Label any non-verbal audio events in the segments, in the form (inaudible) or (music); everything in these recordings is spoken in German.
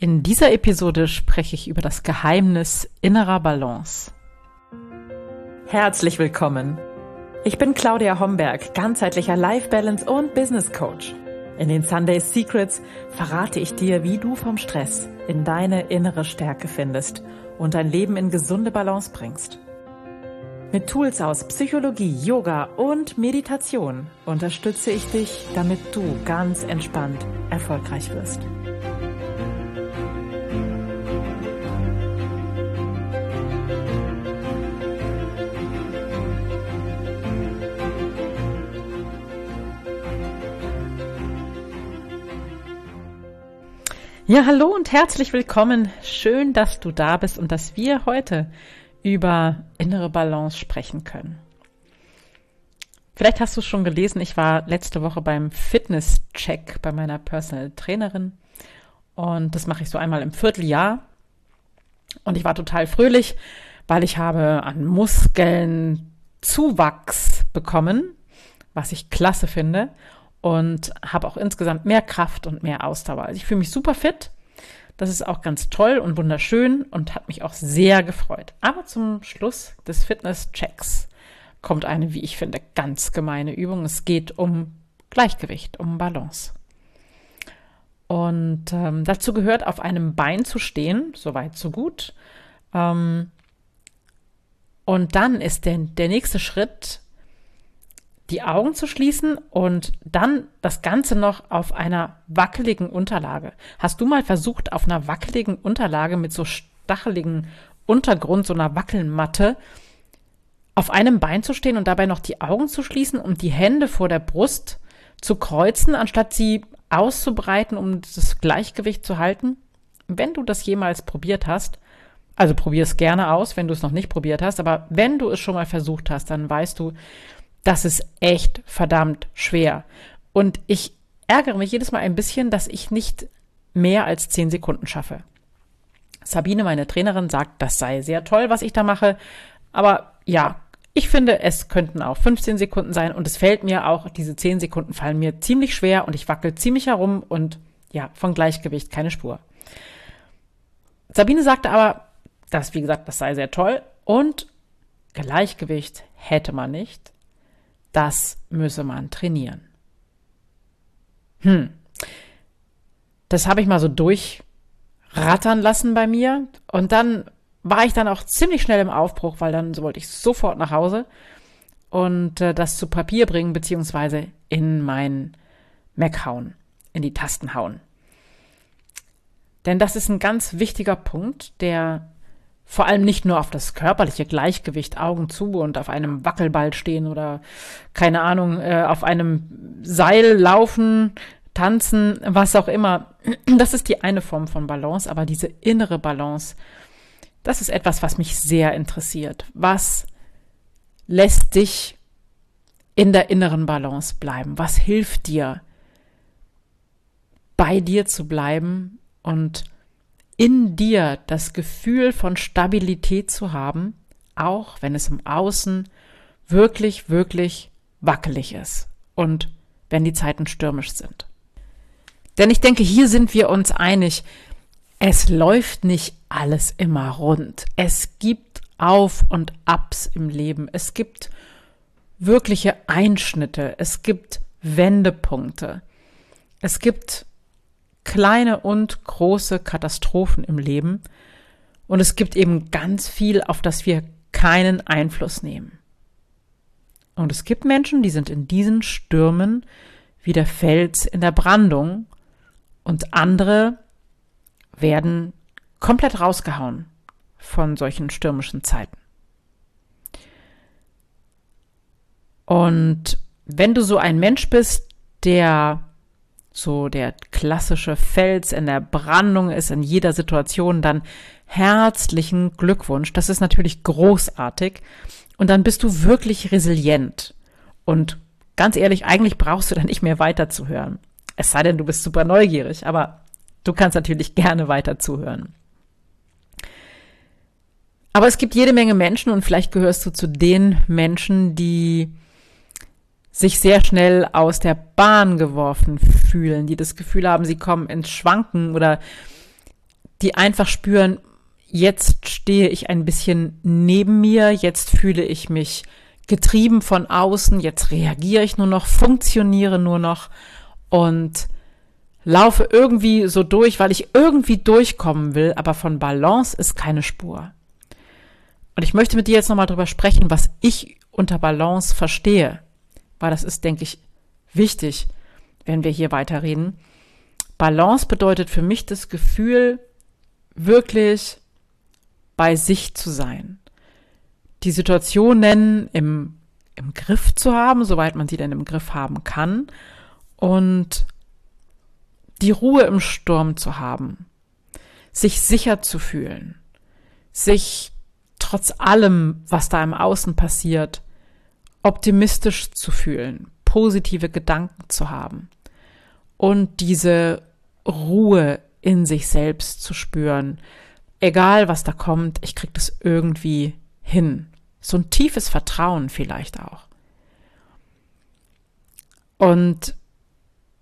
In dieser Episode spreche ich über das Geheimnis innerer Balance. Herzlich willkommen. Ich bin Claudia Homberg, ganzheitlicher Life Balance und Business Coach. In den Sunday Secrets verrate ich dir, wie du vom Stress in deine innere Stärke findest und dein Leben in gesunde Balance bringst. Mit Tools aus Psychologie, Yoga und Meditation unterstütze ich dich, damit du ganz entspannt erfolgreich wirst. Ja, hallo und herzlich willkommen. Schön, dass du da bist und dass wir heute über innere Balance sprechen können. Vielleicht hast du es schon gelesen, ich war letzte Woche beim Fitness-Check bei meiner Personal Trainerin und das mache ich so einmal im Vierteljahr und ich war total fröhlich, weil ich habe an Muskeln Zuwachs bekommen, was ich klasse finde und habe auch insgesamt mehr Kraft und mehr Ausdauer. Also ich fühle mich super fit. Das ist auch ganz toll und wunderschön und hat mich auch sehr gefreut. Aber zum Schluss des Fitness-Checks kommt eine, wie ich finde, ganz gemeine Übung. Es geht um Gleichgewicht, um Balance. Und ähm, dazu gehört, auf einem Bein zu stehen, soweit so gut. Ähm, und dann ist der, der nächste Schritt, die Augen zu schließen und dann das Ganze noch auf einer wackeligen Unterlage. Hast du mal versucht, auf einer wackeligen Unterlage mit so stacheligen Untergrund, so einer Wackelmatte, auf einem Bein zu stehen und dabei noch die Augen zu schließen und die Hände vor der Brust zu kreuzen, anstatt sie auszubreiten, um das Gleichgewicht zu halten? Wenn du das jemals probiert hast, also probier es gerne aus, wenn du es noch nicht probiert hast, aber wenn du es schon mal versucht hast, dann weißt du, das ist echt verdammt schwer. Und ich ärgere mich jedes Mal ein bisschen, dass ich nicht mehr als zehn Sekunden schaffe. Sabine, meine Trainerin, sagt, das sei sehr toll, was ich da mache. Aber ja, ich finde, es könnten auch 15 Sekunden sein und es fällt mir auch, diese 10 Sekunden fallen mir ziemlich schwer und ich wackel ziemlich herum und ja, von Gleichgewicht keine Spur. Sabine sagte aber, das, wie gesagt, das sei sehr toll und Gleichgewicht hätte man nicht das müsse man trainieren. Hm. Das habe ich mal so durchrattern lassen bei mir. Und dann war ich dann auch ziemlich schnell im Aufbruch, weil dann wollte ich sofort nach Hause und äh, das zu Papier bringen, beziehungsweise in mein Mac hauen, in die Tasten hauen. Denn das ist ein ganz wichtiger Punkt, der vor allem nicht nur auf das körperliche Gleichgewicht, Augen zu und auf einem Wackelball stehen oder keine Ahnung, äh, auf einem Seil laufen, tanzen, was auch immer. Das ist die eine Form von Balance, aber diese innere Balance, das ist etwas, was mich sehr interessiert. Was lässt dich in der inneren Balance bleiben? Was hilft dir, bei dir zu bleiben und in dir das Gefühl von Stabilität zu haben, auch wenn es im Außen wirklich, wirklich wackelig ist und wenn die Zeiten stürmisch sind. Denn ich denke, hier sind wir uns einig, es läuft nicht alles immer rund. Es gibt Auf und Abs im Leben. Es gibt wirkliche Einschnitte. Es gibt Wendepunkte. Es gibt kleine und große Katastrophen im Leben. Und es gibt eben ganz viel, auf das wir keinen Einfluss nehmen. Und es gibt Menschen, die sind in diesen Stürmen wie der Fels in der Brandung und andere werden komplett rausgehauen von solchen stürmischen Zeiten. Und wenn du so ein Mensch bist, der so der klassische Fels in der Brandung ist in jeder Situation, dann herzlichen Glückwunsch. Das ist natürlich großartig. Und dann bist du wirklich resilient. Und ganz ehrlich, eigentlich brauchst du dann nicht mehr weiterzuhören. Es sei denn, du bist super neugierig, aber du kannst natürlich gerne weiter zuhören. Aber es gibt jede Menge Menschen und vielleicht gehörst du zu den Menschen, die sich sehr schnell aus der Bahn geworfen fühlen, die das Gefühl haben, sie kommen ins Schwanken oder die einfach spüren, jetzt stehe ich ein bisschen neben mir, jetzt fühle ich mich getrieben von außen, jetzt reagiere ich nur noch, funktioniere nur noch und laufe irgendwie so durch, weil ich irgendwie durchkommen will, aber von Balance ist keine Spur. Und ich möchte mit dir jetzt nochmal drüber sprechen, was ich unter Balance verstehe, weil das ist, denke ich, wichtig, wenn wir hier weiterreden. Balance bedeutet für mich das Gefühl, wirklich bei sich zu sein. Die Situationen im, im Griff zu haben, soweit man sie denn im Griff haben kann. Und die Ruhe im Sturm zu haben. Sich sicher zu fühlen. Sich trotz allem, was da im Außen passiert, optimistisch zu fühlen, positive Gedanken zu haben und diese Ruhe in sich selbst zu spüren, egal was da kommt, ich krieg das irgendwie hin. So ein tiefes Vertrauen vielleicht auch. Und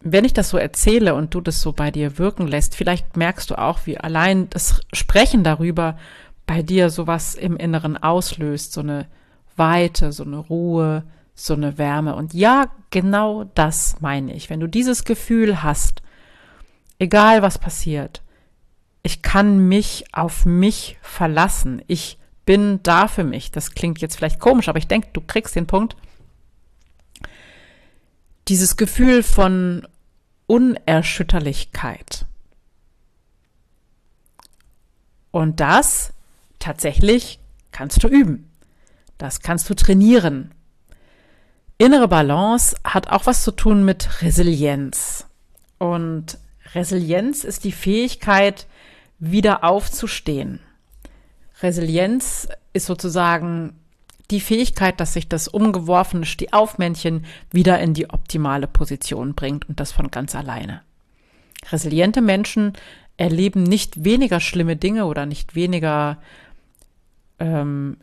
wenn ich das so erzähle und du das so bei dir wirken lässt, vielleicht merkst du auch, wie allein das Sprechen darüber bei dir sowas im Inneren auslöst, so eine Weite, so eine Ruhe, so eine Wärme. Und ja, genau das meine ich. Wenn du dieses Gefühl hast, egal was passiert, ich kann mich auf mich verlassen. Ich bin da für mich. Das klingt jetzt vielleicht komisch, aber ich denke, du kriegst den Punkt. Dieses Gefühl von Unerschütterlichkeit. Und das tatsächlich kannst du üben. Das kannst du trainieren. Innere Balance hat auch was zu tun mit Resilienz. Und Resilienz ist die Fähigkeit, wieder aufzustehen. Resilienz ist sozusagen die Fähigkeit, dass sich das umgeworfene Stehaufmännchen wieder in die optimale Position bringt und das von ganz alleine. Resiliente Menschen erleben nicht weniger schlimme Dinge oder nicht weniger ähm,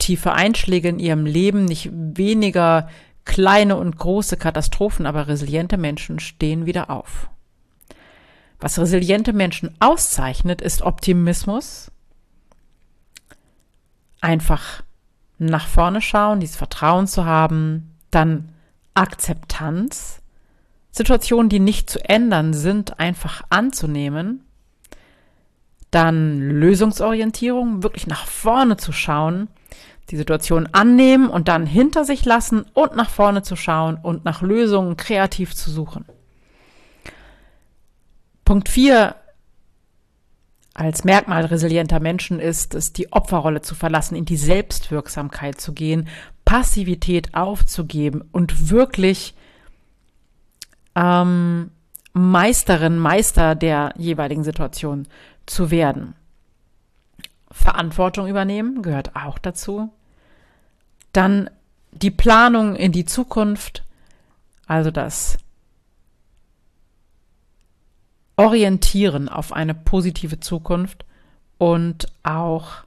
tiefe Einschläge in ihrem Leben, nicht weniger kleine und große Katastrophen, aber resiliente Menschen stehen wieder auf. Was resiliente Menschen auszeichnet, ist Optimismus, einfach nach vorne schauen, dieses Vertrauen zu haben, dann Akzeptanz, Situationen, die nicht zu ändern sind, einfach anzunehmen, dann Lösungsorientierung, wirklich nach vorne zu schauen, die Situation annehmen und dann hinter sich lassen und nach vorne zu schauen und nach Lösungen kreativ zu suchen. Punkt 4 als Merkmal resilienter Menschen ist es, die Opferrolle zu verlassen, in die Selbstwirksamkeit zu gehen, Passivität aufzugeben und wirklich ähm, Meisterin, Meister der jeweiligen Situation zu werden. Verantwortung übernehmen gehört auch dazu. Dann die Planung in die Zukunft, also das orientieren auf eine positive Zukunft und auch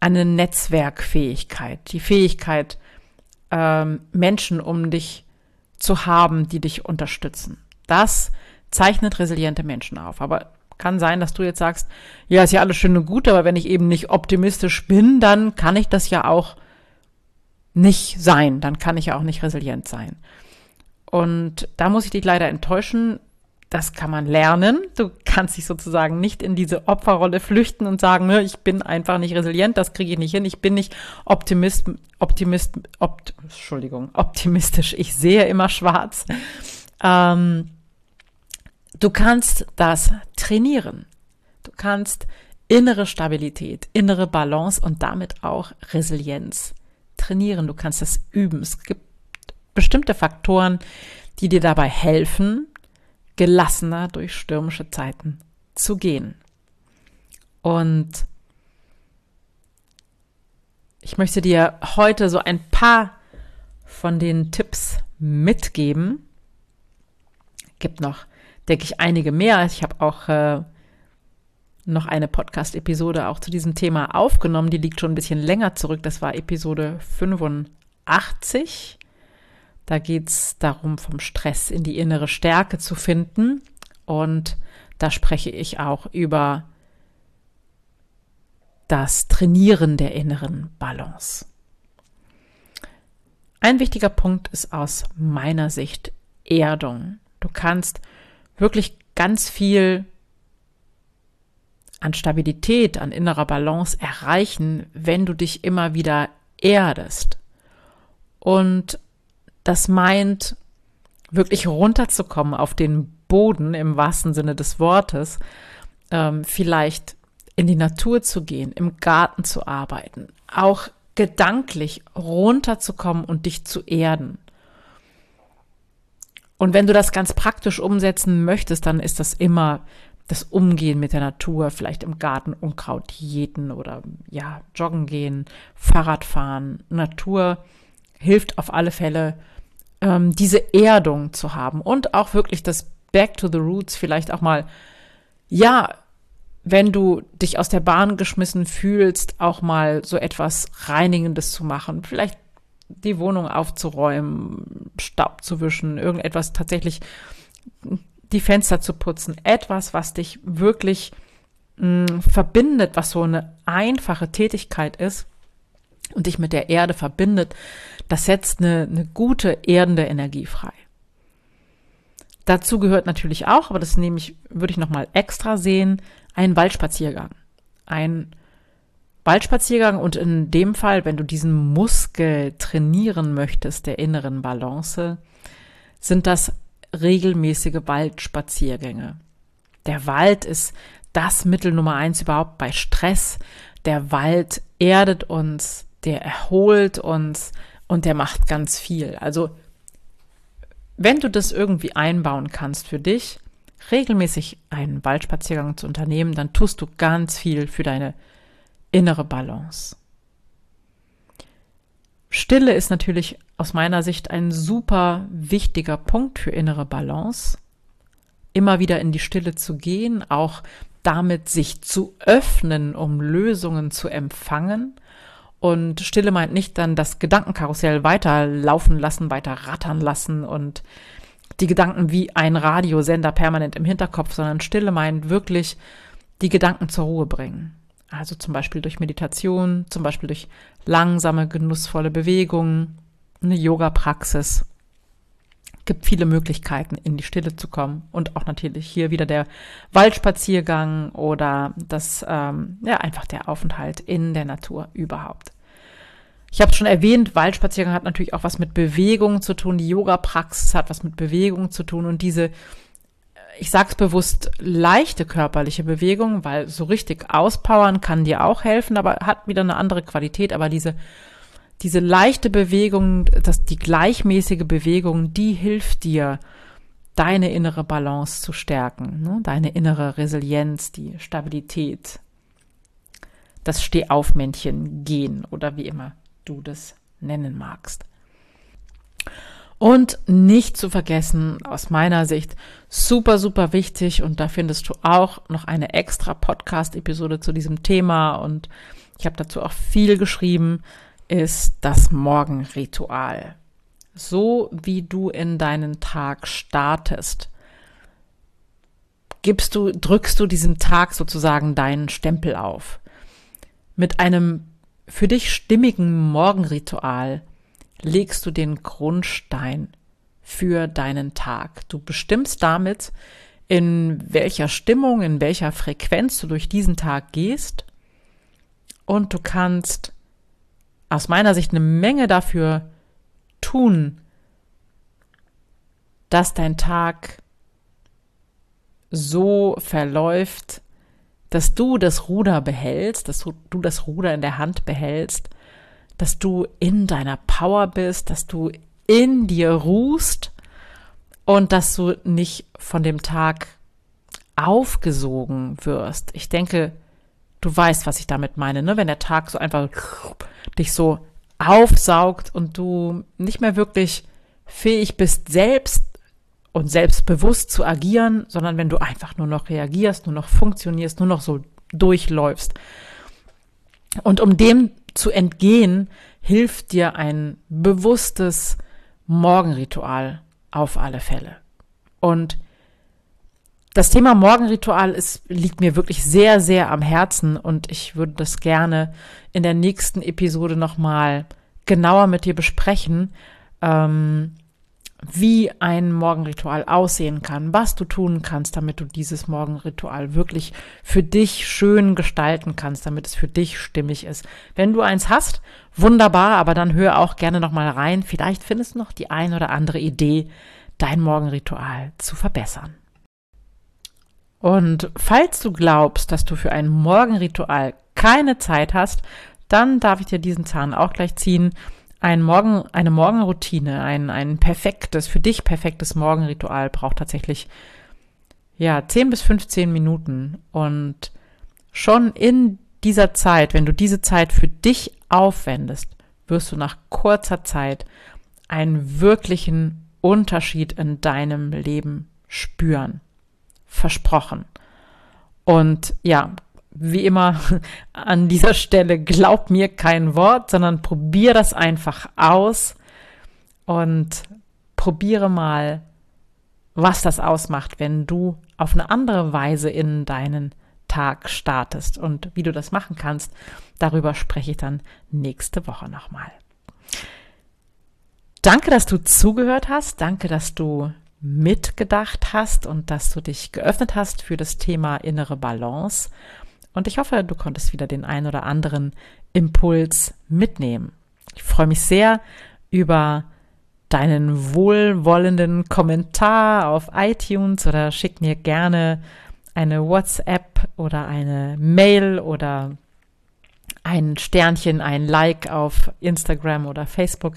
eine Netzwerkfähigkeit, die Fähigkeit, ähm, Menschen um dich zu haben, die dich unterstützen. Das zeichnet resiliente Menschen auf. Aber kann sein, dass du jetzt sagst, ja, ist ja alles schön und gut, aber wenn ich eben nicht optimistisch bin, dann kann ich das ja auch nicht sein. Dann kann ich ja auch nicht resilient sein. Und da muss ich dich leider enttäuschen das kann man lernen. Du kannst dich sozusagen nicht in diese Opferrolle flüchten und sagen, ne, ich bin einfach nicht resilient, das kriege ich nicht hin, ich bin nicht Optimist, Optimist, opt, Entschuldigung, optimistisch, ich sehe immer schwarz. Ähm, du kannst das trainieren. Du kannst innere Stabilität, innere Balance und damit auch Resilienz trainieren. Du kannst das üben. Es gibt bestimmte Faktoren, die dir dabei helfen, gelassener durch stürmische Zeiten zu gehen. Und ich möchte dir heute so ein paar von den Tipps mitgeben. Gibt noch, denke ich, einige mehr. Ich habe auch äh, noch eine Podcast-Episode auch zu diesem Thema aufgenommen. Die liegt schon ein bisschen länger zurück. Das war Episode 85. Da geht es darum, vom Stress in die innere Stärke zu finden. Und da spreche ich auch über das Trainieren der inneren Balance. Ein wichtiger Punkt ist aus meiner Sicht Erdung. Du kannst wirklich ganz viel an Stabilität, an innerer Balance erreichen, wenn du dich immer wieder erdest. Und das meint, wirklich runterzukommen auf den Boden im wahrsten Sinne des Wortes, ähm, vielleicht in die Natur zu gehen, im Garten zu arbeiten, auch gedanklich runterzukommen und dich zu erden. Und wenn du das ganz praktisch umsetzen möchtest, dann ist das immer das Umgehen mit der Natur, vielleicht im Garten Unkraut jäten oder ja, joggen gehen, Fahrrad fahren. Natur hilft auf alle Fälle, ähm, diese Erdung zu haben und auch wirklich das Back to the Roots vielleicht auch mal, ja, wenn du dich aus der Bahn geschmissen fühlst, auch mal so etwas Reinigendes zu machen, vielleicht die Wohnung aufzuräumen, Staub zu wischen, irgendetwas tatsächlich die Fenster zu putzen, etwas, was dich wirklich mh, mm, verbindet, was so eine einfache Tätigkeit ist und dich mit der Erde verbindet, das setzt eine, eine gute erdende Energie frei. Dazu gehört natürlich auch, aber das nehme ich, würde ich nochmal extra sehen, ein Waldspaziergang. Ein Waldspaziergang und in dem Fall, wenn du diesen Muskel trainieren möchtest, der inneren Balance, sind das regelmäßige Waldspaziergänge. Der Wald ist das Mittel Nummer eins überhaupt bei Stress. Der Wald erdet uns, der erholt uns und der macht ganz viel. Also wenn du das irgendwie einbauen kannst für dich, regelmäßig einen Waldspaziergang zu unternehmen, dann tust du ganz viel für deine innere Balance. Stille ist natürlich aus meiner Sicht ein super wichtiger Punkt für innere Balance. Immer wieder in die Stille zu gehen, auch damit sich zu öffnen, um Lösungen zu empfangen. Und Stille meint nicht dann das Gedankenkarussell weiterlaufen lassen, weiter rattern lassen und die Gedanken wie ein Radiosender permanent im Hinterkopf, sondern Stille meint wirklich die Gedanken zur Ruhe bringen. Also zum Beispiel durch Meditation, zum Beispiel durch langsame, genussvolle Bewegungen, eine Yoga-Praxis. Gibt viele Möglichkeiten, in die Stille zu kommen. Und auch natürlich hier wieder der Waldspaziergang oder das, ähm, ja, einfach der Aufenthalt in der Natur überhaupt. Ich habe schon erwähnt, Waldspaziergang hat natürlich auch was mit Bewegung zu tun. Die Yoga-Praxis hat was mit Bewegung zu tun. Und diese, ich sag's bewusst, leichte körperliche Bewegung, weil so richtig auspowern kann dir auch helfen, aber hat wieder eine andere Qualität. Aber diese, diese leichte Bewegung, das, die gleichmäßige Bewegung, die hilft dir, deine innere Balance zu stärken, ne? deine innere Resilienz, die Stabilität, das Stehaufmännchen gehen oder wie immer du das nennen magst. Und nicht zu vergessen, aus meiner Sicht super, super wichtig, und da findest du auch noch eine extra Podcast-Episode zu diesem Thema und ich habe dazu auch viel geschrieben, ist das Morgenritual. So wie du in deinen Tag startest, gibst du, drückst du diesem Tag sozusagen deinen Stempel auf. Mit einem für dich stimmigen Morgenritual legst du den Grundstein für deinen Tag. Du bestimmst damit, in welcher Stimmung, in welcher Frequenz du durch diesen Tag gehst und du kannst aus meiner Sicht eine Menge dafür tun, dass dein Tag so verläuft, dass du das Ruder behältst, dass du das Ruder in der Hand behältst, dass du in deiner Power bist, dass du in dir ruhst und dass du nicht von dem Tag aufgesogen wirst. Ich denke, du weißt, was ich damit meine, ne? Wenn der Tag so einfach dich so aufsaugt und du nicht mehr wirklich fähig bist, selbst und selbstbewusst zu agieren, sondern wenn du einfach nur noch reagierst, nur noch funktionierst, nur noch so durchläufst. Und um dem zu entgehen, hilft dir ein bewusstes Morgenritual auf alle Fälle. Und das Thema Morgenritual ist, liegt mir wirklich sehr, sehr am Herzen und ich würde das gerne in der nächsten Episode nochmal genauer mit dir besprechen, ähm, wie ein Morgenritual aussehen kann, was du tun kannst, damit du dieses Morgenritual wirklich für dich schön gestalten kannst, damit es für dich stimmig ist. Wenn du eins hast, wunderbar, aber dann hör auch gerne noch mal rein. Vielleicht findest du noch die ein oder andere Idee, dein Morgenritual zu verbessern. Und falls du glaubst, dass du für ein Morgenritual keine Zeit hast, dann darf ich dir diesen Zahn auch gleich ziehen ein Morgen, eine Morgenroutine, ein, ein perfektes, für dich perfektes Morgenritual braucht tatsächlich, ja, 10 bis 15 Minuten. Und schon in dieser Zeit, wenn du diese Zeit für dich aufwendest, wirst du nach kurzer Zeit einen wirklichen Unterschied in deinem Leben spüren. Versprochen. Und ja, wie immer (laughs) an dieser Stelle, glaub mir kein Wort, sondern probier das einfach aus und probiere mal, was das ausmacht, wenn du auf eine andere Weise in deinen Tag startest. Und wie du das machen kannst, darüber spreche ich dann nächste Woche nochmal. Danke, dass du zugehört hast. Danke, dass du mitgedacht hast und dass du dich geöffnet hast für das Thema innere Balance. Und ich hoffe, du konntest wieder den ein oder anderen Impuls mitnehmen. Ich freue mich sehr über deinen wohlwollenden Kommentar auf iTunes oder schick mir gerne eine WhatsApp oder eine Mail oder ein Sternchen, ein Like auf Instagram oder Facebook.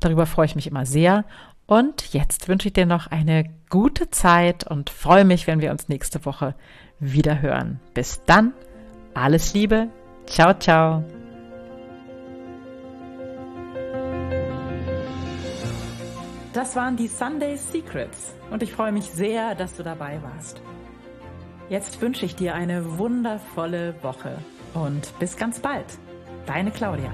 Darüber freue ich mich immer sehr. Und jetzt wünsche ich dir noch eine gute Zeit und freue mich, wenn wir uns nächste Woche wieder hören. Bis dann alles Liebe. Ciao, ciao. Das waren die Sunday Secrets und ich freue mich sehr, dass du dabei warst. Jetzt wünsche ich dir eine wundervolle Woche und bis ganz bald. Deine Claudia.